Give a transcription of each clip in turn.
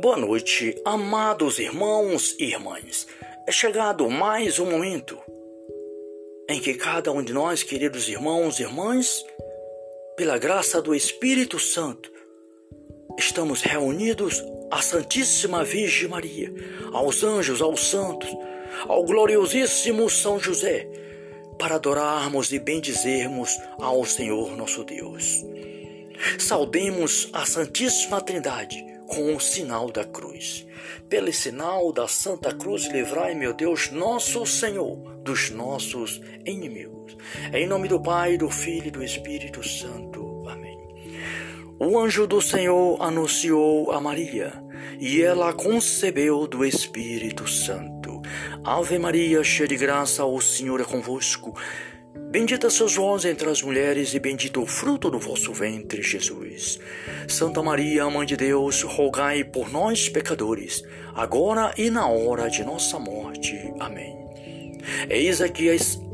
Boa noite, amados irmãos e irmãs. É chegado mais um momento em que cada um de nós, queridos irmãos e irmãs, pela graça do Espírito Santo, estamos reunidos à Santíssima Virgem Maria, aos anjos, aos santos, ao gloriosíssimo São José, para adorarmos e bendizermos ao Senhor nosso Deus. Saudemos a Santíssima Trindade com o sinal da cruz. Pelo sinal da Santa Cruz, livrai, meu Deus, nosso Senhor, dos nossos inimigos. Em nome do Pai, do Filho e do Espírito Santo. Amém. O anjo do Senhor anunciou a Maria, e ela concebeu do Espírito Santo. Ave Maria, cheia de graça, o Senhor é convosco. Bendita sois vós entre as mulheres, e bendito o fruto do vosso ventre, Jesus. Santa Maria, Mãe de Deus, rogai por nós, pecadores, agora e na hora de nossa morte. Amém. Eis aqui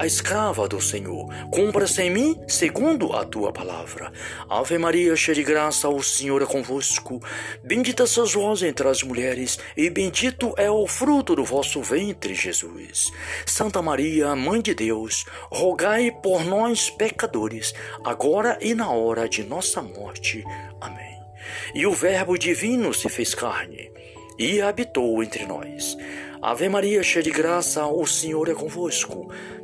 a escrava do Senhor, cumpra-se em mim segundo a tua palavra. Ave Maria, cheia de graça, o Senhor é convosco. Bendita sois vós entre as mulheres, e bendito é o fruto do vosso ventre, Jesus. Santa Maria, Mãe de Deus, rogai por nós, pecadores, agora e na hora de nossa morte. Amém. E o Verbo divino se fez carne e habitou entre nós. Ave Maria, cheia de graça, o Senhor é convosco.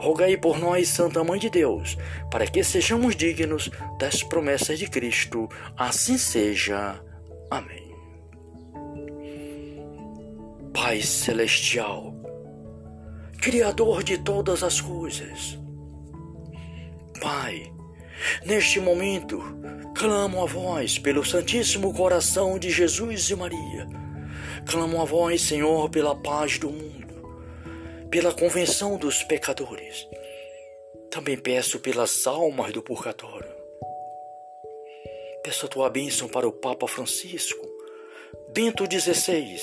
Rogai por nós, Santa Mãe de Deus, para que sejamos dignos das promessas de Cristo. Assim seja. Amém. Pai Celestial, Criador de todas as coisas, Pai, neste momento, clamo a vós pelo Santíssimo Coração de Jesus e Maria. Clamo a vós, Senhor, pela paz do mundo pela convenção dos pecadores. Também peço pelas almas do purgatório. Peço a tua bênção para o Papa Francisco, Bento XVI,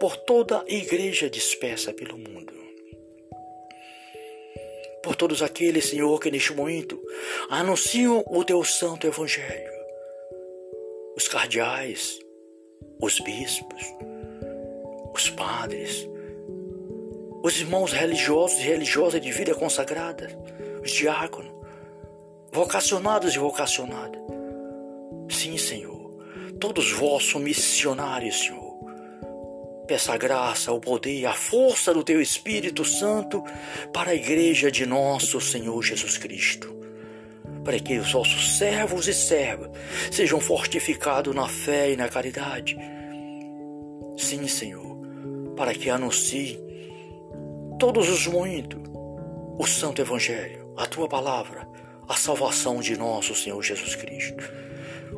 por toda a igreja dispersa pelo mundo. Por todos aqueles, Senhor, que neste momento anunciam o teu santo evangelho. Os cardeais, os bispos, os padres, os irmãos religiosos e religiosas de vida consagrada, os diáconos, vocacionados e vocacionadas. Sim, Senhor, todos vós são missionários, Senhor. Peça a graça, o poder, a força do Teu Espírito Santo para a igreja de nosso Senhor Jesus Cristo. Para que os vossos servos e servas sejam fortificados na fé e na caridade. Sim, Senhor, para que anunciem todos os momentos o Santo Evangelho, a tua palavra, a salvação de nosso Senhor Jesus Cristo.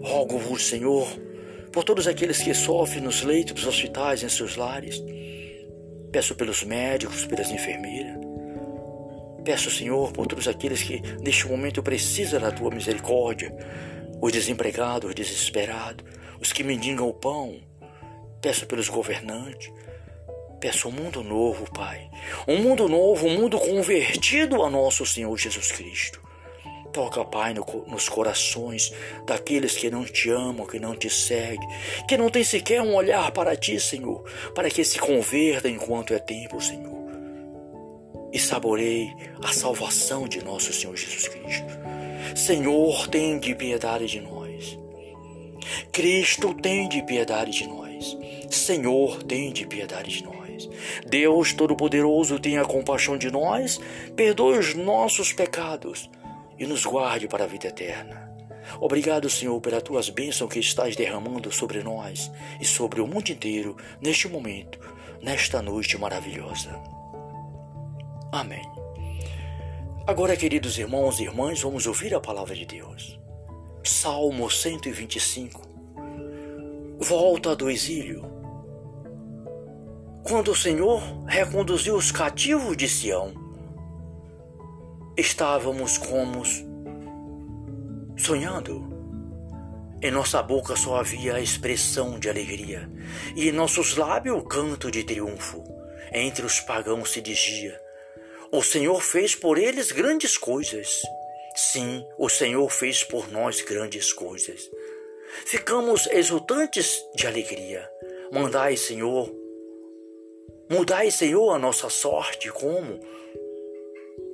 Rogo-vos, Senhor, por todos aqueles que sofrem nos leitos dos hospitais, em seus lares. Peço pelos médicos, pelas enfermeiras. Peço, Senhor, por todos aqueles que neste momento precisam da tua misericórdia, os desempregados, os desesperados, os que mendigam o pão. Peço pelos governantes, Peço um mundo novo, Pai. Um mundo novo, um mundo convertido a nosso Senhor Jesus Cristo. Toca, Pai, no, nos corações daqueles que não te amam, que não te seguem, que não têm sequer um olhar para ti, Senhor, para que se converta enquanto é tempo, Senhor. E saboreie a salvação de nosso Senhor Jesus Cristo. Senhor, tem de piedade de nós. Cristo, tem de piedade de nós. Senhor, tem de piedade de nós. Deus Todo-Poderoso tenha compaixão de nós, perdoe os nossos pecados e nos guarde para a vida eterna. Obrigado, Senhor, pelas tuas bênçãos que estás derramando sobre nós e sobre o mundo inteiro neste momento, nesta noite maravilhosa. Amém. Agora, queridos irmãos e irmãs, vamos ouvir a palavra de Deus. Salmo 125. Volta do exílio quando o Senhor reconduziu os cativos de Sião, estávamos como sonhando. Em nossa boca só havia a expressão de alegria, e em nossos lábios o canto de triunfo. Entre os pagãos se dizia: O Senhor fez por eles grandes coisas. Sim, o Senhor fez por nós grandes coisas. Ficamos exultantes de alegria. Mandai, Senhor, mudai, Senhor, a nossa sorte como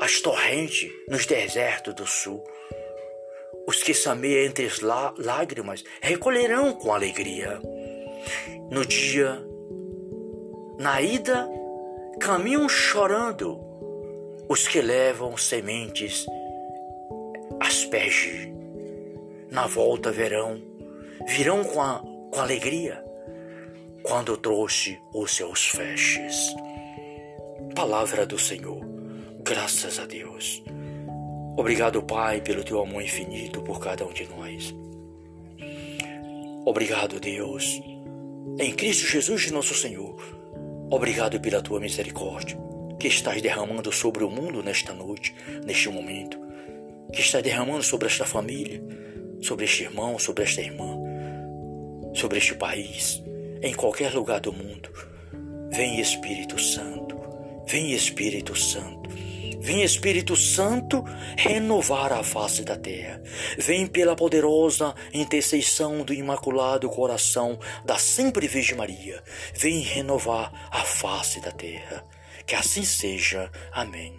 as torrentes nos desertos do sul. Os que sameiam entre as lágrimas recolherão com alegria. No dia, na ida, caminham chorando os que levam sementes asperge. Na volta verão, virão com, a, com alegria quando trouxe os seus feixes. Palavra do Senhor, graças a Deus. Obrigado, Pai, pelo teu amor infinito por cada um de nós. Obrigado, Deus, em Cristo Jesus, nosso Senhor. Obrigado pela tua misericórdia que estás derramando sobre o mundo nesta noite, neste momento, que estás derramando sobre esta família, sobre este irmão, sobre esta irmã, sobre este país, em qualquer lugar do mundo. Vem Espírito Santo, vem Espírito Santo Vem Espírito Santo renovar a face da terra. Vem pela poderosa intercessão do Imaculado Coração da Sempre Virgem Maria. Vem renovar a face da terra. Que assim seja. Amém.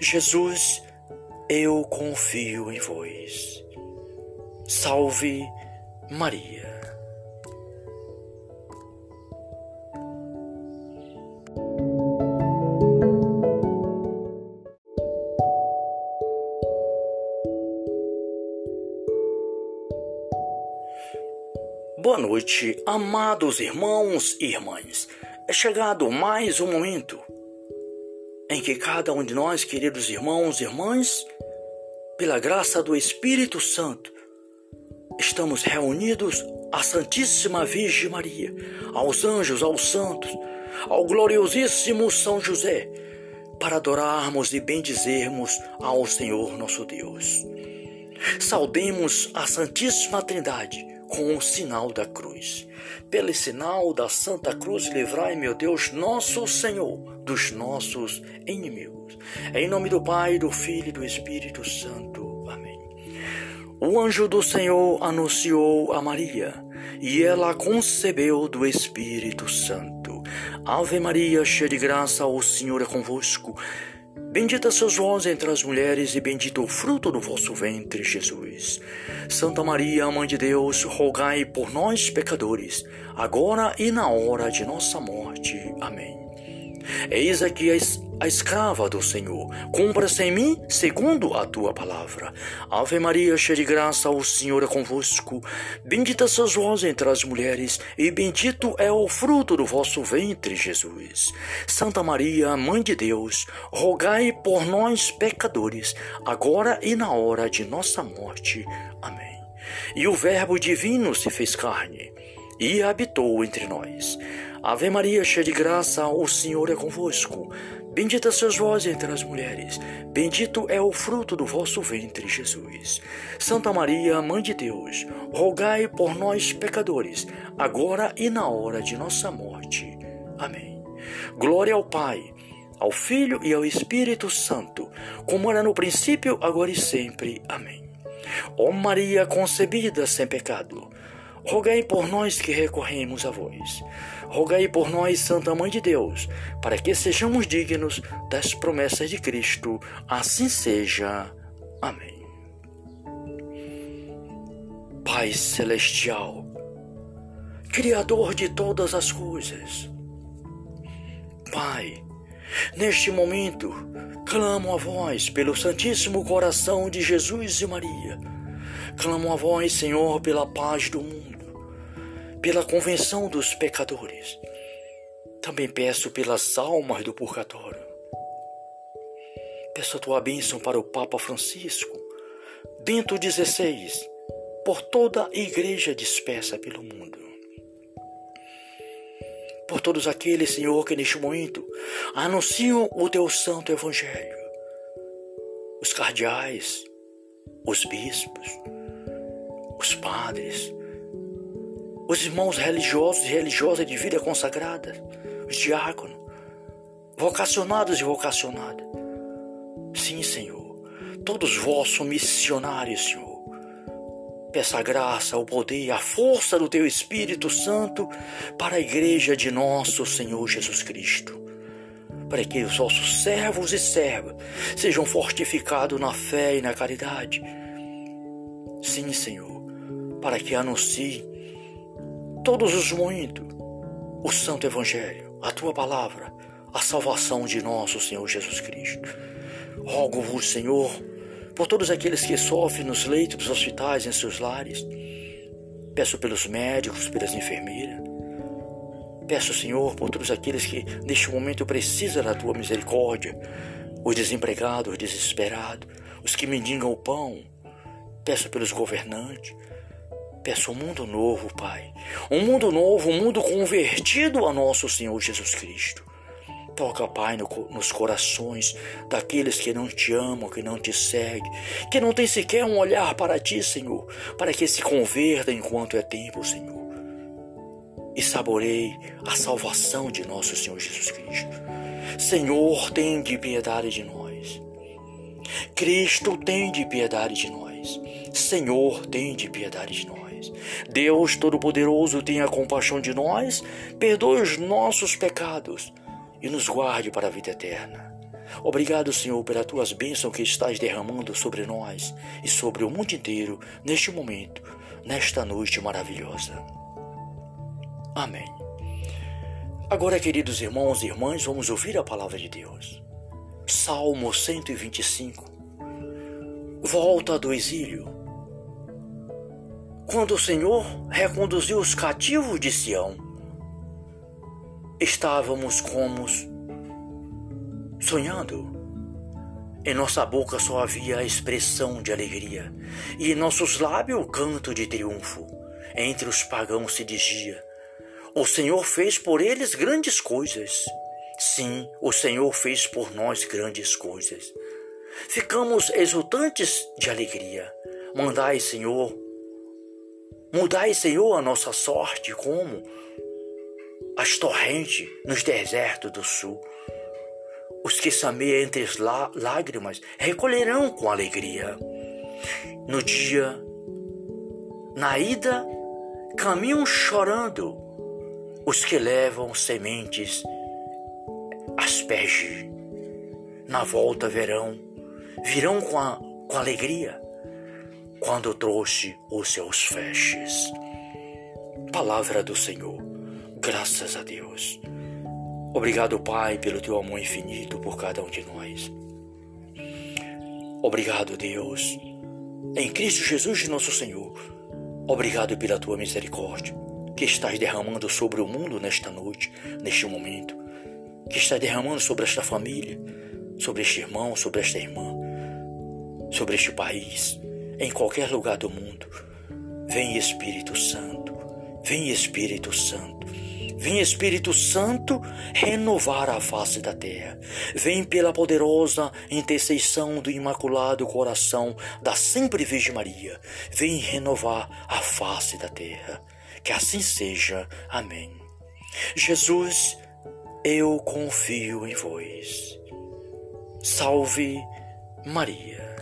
Jesus, eu confio em vós. Salve Maria. Boa noite, amados irmãos e irmãs. É chegado mais um momento em que cada um de nós, queridos irmãos e irmãs, pela graça do Espírito Santo, estamos reunidos à Santíssima Virgem Maria, aos anjos, aos santos, ao gloriosíssimo São José, para adorarmos e bendizermos ao Senhor nosso Deus. Saudemos a Santíssima Trindade com o sinal da cruz. Pelo sinal da Santa Cruz, livrai, meu Deus, nosso Senhor, dos nossos inimigos. Em nome do Pai, do Filho e do Espírito Santo. Amém. O anjo do Senhor anunciou a Maria, e ela concebeu do Espírito Santo. Ave Maria, cheia de graça, o Senhor é convosco. Bendita sois vós entre as mulheres, e bendito o fruto do vosso ventre, Jesus. Santa Maria, Mãe de Deus, rogai por nós, pecadores, agora e na hora de nossa morte. Amém. Eis aqui a escrava do Senhor, cumpra-se em mim segundo a tua palavra. Ave Maria, cheia de graça, o Senhor é convosco. Bendita sois vós entre as mulheres, e bendito é o fruto do vosso ventre, Jesus. Santa Maria, Mãe de Deus, rogai por nós, pecadores, agora e na hora de nossa morte. Amém. E o Verbo divino se fez carne e habitou entre nós. Ave Maria, cheia de graça, o Senhor é convosco. Bendita sois vós entre as mulheres, bendito é o fruto do vosso ventre, Jesus. Santa Maria, Mãe de Deus, rogai por nós, pecadores, agora e na hora de nossa morte. Amém. Glória ao Pai, ao Filho e ao Espírito Santo, como era no princípio, agora e sempre. Amém. Ó Maria concebida sem pecado, rogai por nós que recorremos a vós. Rogai por nós, Santa Mãe de Deus, para que sejamos dignos das promessas de Cristo. Assim seja. Amém. Pai Celestial, Criador de todas as coisas, Pai, neste momento, clamo a vós pelo Santíssimo Coração de Jesus e Maria. Clamo a vós, Senhor, pela paz do mundo pela convenção dos pecadores. Também peço pelas almas do purgatório. Peço a tua bênção para o Papa Francisco, Bento XVI, por toda a igreja dispersa pelo mundo. por todos aqueles, Senhor, que neste momento anunciam o teu santo evangelho. Os cardeais, os bispos, os padres, os irmãos religiosos e religiosas de vida consagrada, os diáconos, vocacionados e vocacionadas. Sim, Senhor, todos vós são missionários, Senhor Peça a graça, o poder, a força do Teu Espírito Santo para a igreja de nosso Senhor Jesus Cristo. Para que os vossos servos e servas sejam fortificados na fé e na caridade. Sim, Senhor, para que anuncie todos os momentos o Santo Evangelho, a Tua palavra, a salvação de nosso Senhor Jesus Cristo. Rogo-vos, Senhor, por todos aqueles que sofrem nos leitos dos hospitais, em seus lares. Peço pelos médicos, pelas enfermeiras. Peço, Senhor, por todos aqueles que neste momento precisam da tua misericórdia, os desempregados, os desesperados, os que mendigam o pão. Peço pelos governantes. Peço um mundo novo, Pai. Um mundo novo, um mundo convertido a nosso Senhor Jesus Cristo. Toca, Pai, no, nos corações daqueles que não te amam, que não te seguem, que não tem sequer um olhar para ti, Senhor, para que se converta enquanto é tempo, Senhor. E saboreie a salvação de nosso Senhor Jesus Cristo. Senhor, tem de piedade de nós. Cristo, tem de piedade de nós. Senhor, tem de piedade de nós. Deus Todo-Poderoso, tenha compaixão de nós, perdoe os nossos pecados e nos guarde para a vida eterna. Obrigado, Senhor, pelas tuas bênçãos que estás derramando sobre nós e sobre o mundo inteiro neste momento, nesta noite maravilhosa. Amém. Agora, queridos irmãos e irmãs, vamos ouvir a palavra de Deus. Salmo 125. Volta do exílio. Quando o Senhor reconduziu os cativos de Sião, estávamos como sonhando. Em nossa boca só havia a expressão de alegria, e em nossos lábios o canto de triunfo. Entre os pagãos se dizia: O Senhor fez por eles grandes coisas. Sim, o Senhor fez por nós grandes coisas. Ficamos exultantes de alegria. Mandai, Senhor, mudai, Senhor, a nossa sorte como as torrentes nos desertos do sul. Os que sameiam entre as lágrimas recolherão com alegria. No dia, na ida, caminham chorando os que levam sementes asperge. Na volta verão, virão com, a, com alegria quando trouxe os seus feixes. Palavra do Senhor. Graças a Deus. Obrigado, Pai, pelo teu amor infinito por cada um de nós. Obrigado, Deus, em Cristo Jesus, nosso Senhor. Obrigado pela tua misericórdia que estás derramando sobre o mundo nesta noite, neste momento, que estás derramando sobre esta família, sobre este irmão, sobre esta irmã, sobre este país, em qualquer lugar do mundo. Vem Espírito Santo, vem Espírito Santo Vem Espírito Santo renovar a face da terra. Vem pela poderosa intercessão do Imaculado Coração da Sempre Virgem Maria. Vem renovar a face da terra. Que assim seja. Amém. Jesus, eu confio em vós. Salve Maria.